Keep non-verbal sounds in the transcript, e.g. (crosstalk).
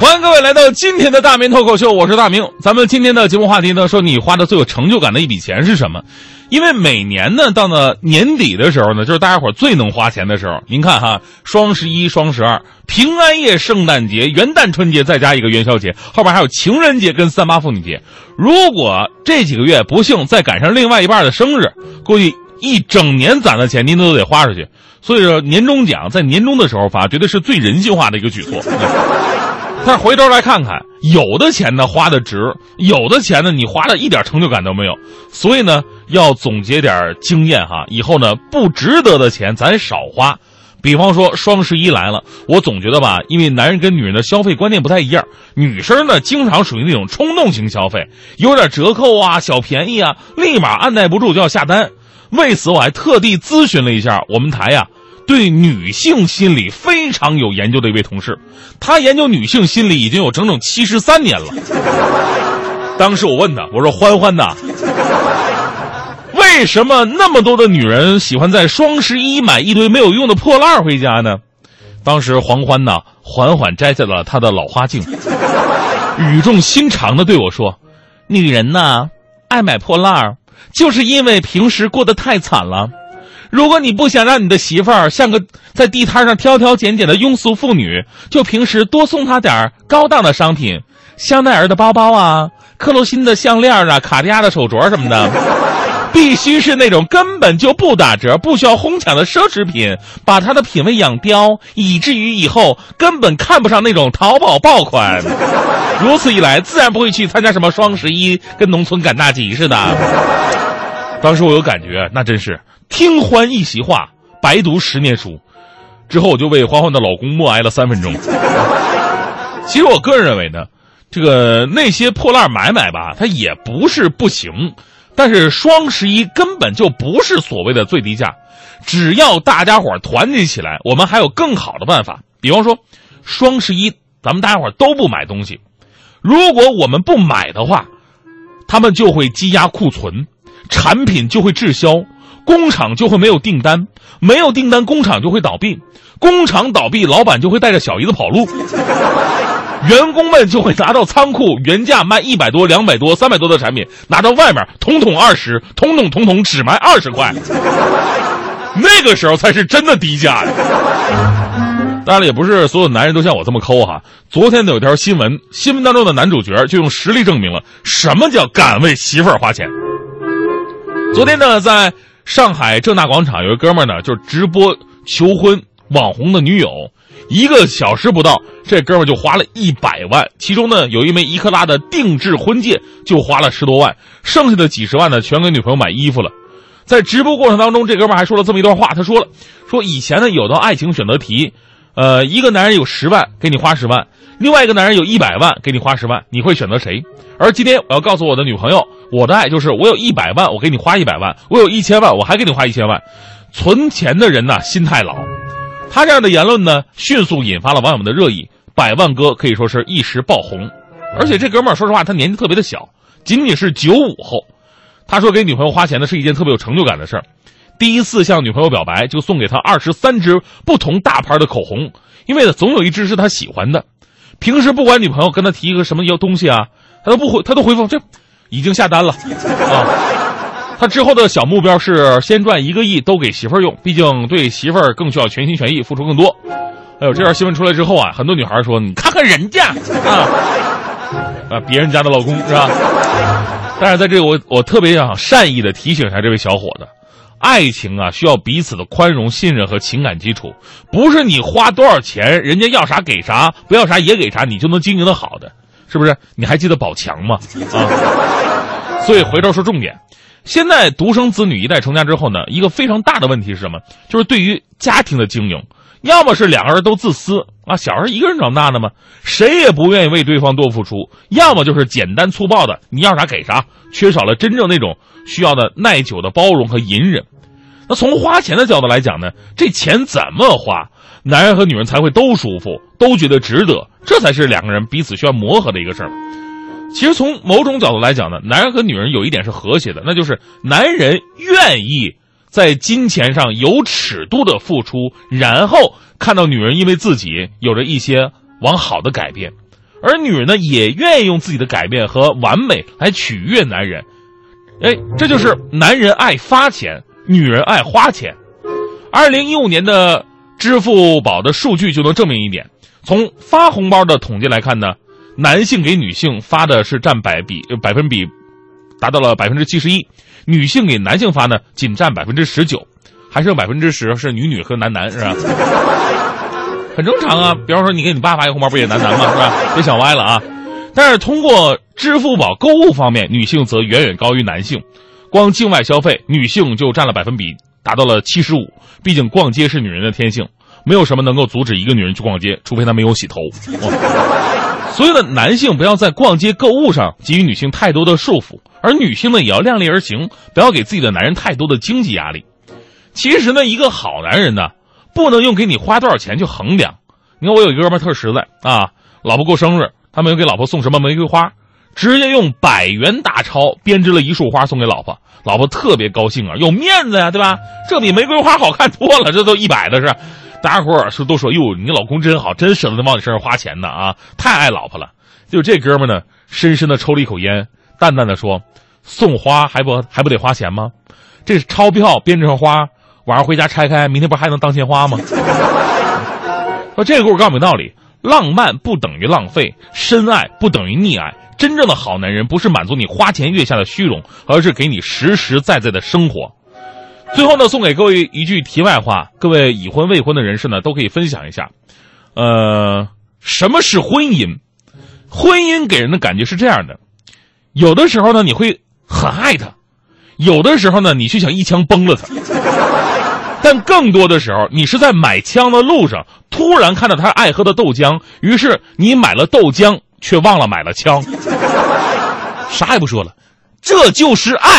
欢迎各位来到今天的大明脱口秀，我是大明。咱们今天的节目话题呢，说你花的最有成就感的一笔钱是什么？因为每年呢，到了年底的时候呢，就是大家伙最能花钱的时候。您看哈，双十一、双十二、平安夜、圣诞节、元旦、春节，再加一个元宵节，后边还有情人节跟三八妇女节。如果这几个月不幸再赶上另外一半的生日，估计一整年攒的钱您都得花出去。所以说，年终奖在年终的时候发，绝对是最人性化的一个举措。但是回头来看看，有的钱呢花的值，有的钱呢你花了一点成就感都没有。所以呢，要总结点经验哈，以后呢不值得的钱咱少花。比方说双十一来了，我总觉得吧，因为男人跟女人的消费观念不太一样，女生呢经常属于那种冲动型消费，有点折扣啊、小便宜啊，立马按耐不住就要下单。为此，我还特地咨询了一下我们台呀。对女性心理非常有研究的一位同事，他研究女性心理已经有整整七十三年了。当时我问他，我说：“欢欢呐，为什么那么多的女人喜欢在双十一买一堆没有用的破烂回家呢？”当时黄欢呐缓缓摘下了他的老花镜，语重心长的对我说：“女人呐，爱买破烂就是因为平时过得太惨了。”如果你不想让你的媳妇儿像个在地摊上挑挑拣拣的庸俗妇女，就平时多送她点高档的商品，香奈儿的包包啊，(laughs) 克洛心的项链啊，卡地亚的手镯什么的，(laughs) 必须是那种根本就不打折、不需要哄抢的奢侈品，把她的品味养刁，以至于以后根本看不上那种淘宝爆款。(laughs) 如此一来，自然不会去参加什么双十一，跟农村赶大集似的。当时我有感觉，那真是。听欢一席话，白读十年书。之后我就为欢欢的老公默哀了三分钟。其实我个人认为呢，这个那些破烂买买吧，它也不是不行。但是双十一根本就不是所谓的最低价，只要大家伙团结起来，我们还有更好的办法。比方说，双十一咱们大家伙都不买东西，如果我们不买的话，他们就会积压库存，产品就会滞销。工厂就会没有订单，没有订单，工厂就会倒闭，工厂倒闭，老板就会带着小姨子跑路，员工们就会拿到仓库原价卖一百多、两百多、三百多的产品，拿到外面统统二十，统统统统只卖二十块，那个时候才是真的低价呀！当然了，也不是所有男人都像我这么抠哈。昨天呢有条新闻，新闻当中的男主角就用实力证明了什么叫敢为媳妇儿花钱。昨天呢，在。上海正大广场有个哥们儿呢，就是直播求婚网红的女友，一个小时不到，这哥们儿就花了一百万，其中呢有一枚一克拉的定制婚戒就花了十多万，剩下的几十万呢全给女朋友买衣服了。在直播过程当中，这哥们儿还说了这么一段话，他说了，说以前呢有道爱情选择题，呃，一个男人有十万给你花十万，另外一个男人有一百万给你花十万，你会选择谁？而今天我要告诉我的女朋友。我的爱就是我有一百万，我给你花一百万；我有一千万，我还给你花一千万。存钱的人呢，心太老。他这样的言论呢，迅速引发了网友们的热议。百万哥可以说是一时爆红，而且这哥们儿说实话，他年纪特别的小，仅仅是九五后。他说给女朋友花钱呢是一件特别有成就感的事儿。第一次向女朋友表白，就送给她二十三支不同大牌的口红，因为呢总有一支是他喜欢的。平时不管女朋友跟他提一个什么要东西啊，他都不回，他都回复这。已经下单了，啊，他之后的小目标是先赚一个亿都给媳妇儿用，毕竟对媳妇儿更需要全心全意付出更多。哎呦，这条新闻出来之后啊，很多女孩说：“你看看人家啊，啊，别人家的老公是吧？”但是在这个，我我特别想善意的提醒一下这位小伙子，爱情啊需要彼此的宽容、信任和情感基础，不是你花多少钱，人家要啥给啥，不要啥也给啥，你就能经营的好的。是不是？你还记得宝强吗？啊，(laughs) 所以回头说重点。现在独生子女一代成家之后呢，一个非常大的问题是什么？就是对于家庭的经营，要么是两个人都自私啊，小孩一个人长大的嘛，谁也不愿意为对方多付出；要么就是简单粗暴的，你要啥给啥，缺少了真正那种需要的耐久的包容和隐忍。那从花钱的角度来讲呢，这钱怎么花？男人和女人才会都舒服，都觉得值得，这才是两个人彼此需要磨合的一个事儿。其实从某种角度来讲呢，男人和女人有一点是和谐的，那就是男人愿意在金钱上有尺度的付出，然后看到女人因为自己有着一些往好的改变，而女人呢也愿意用自己的改变和完美来取悦男人。哎，这就是男人爱发钱，女人爱花钱。二零一五年的支付宝的数据就能证明一点：从发红包的统计来看呢，男性给女性发的是占百比百分比达到了百分之七十一，女性给男性发呢仅占百分之十九，还剩百分之十是女女和男男，是吧？(laughs) 很正常啊。比方说，你给你爸发一个红包，不也男男吗？是吧？别想歪了啊。但是通过支付宝购物方面，女性则远远高于男性。光境外消费，女性就占了百分比达到了七十五。毕竟逛街是女人的天性，没有什么能够阻止一个女人去逛街，除非她没有洗头。(laughs) 所以呢，男性不要在逛街购物上给予女性太多的束缚，而女性呢也要量力而行，不要给自己的男人太多的经济压力。其实呢，一个好男人呢，不能用给你花多少钱去衡量。你看我有一哥们特实在啊，老婆过生日。他没有给老婆送什么玫瑰花，直接用百元大钞编织了一束花送给老婆，老婆特别高兴啊，有面子呀，对吧？这比玫瑰花好看多了，这都一百的是。大家伙儿说都说哟，你老公真好，真舍得往你身上花钱呢啊，太爱老婆了。就这哥们呢，深深的抽了一口烟，淡淡的说：“送花还不还不得花钱吗？这是钞票编成花，晚上回家拆开，明天不还能当鲜花吗？” (laughs) 说这个故事告诉我们道理。浪漫不等于浪费，深爱不等于溺爱。真正的好男人不是满足你花前月下的虚荣，而是给你实实在在的生活。最后呢，送给各位一句题外话：各位已婚未婚的人士呢，都可以分享一下。呃，什么是婚姻？婚姻给人的感觉是这样的：有的时候呢，你会很爱他；有的时候呢，你却想一枪崩了他。但更多的时候，你是在买枪的路上，突然看到他爱喝的豆浆，于是你买了豆浆，却忘了买了枪。(laughs) 啥也不说了，这就是爱。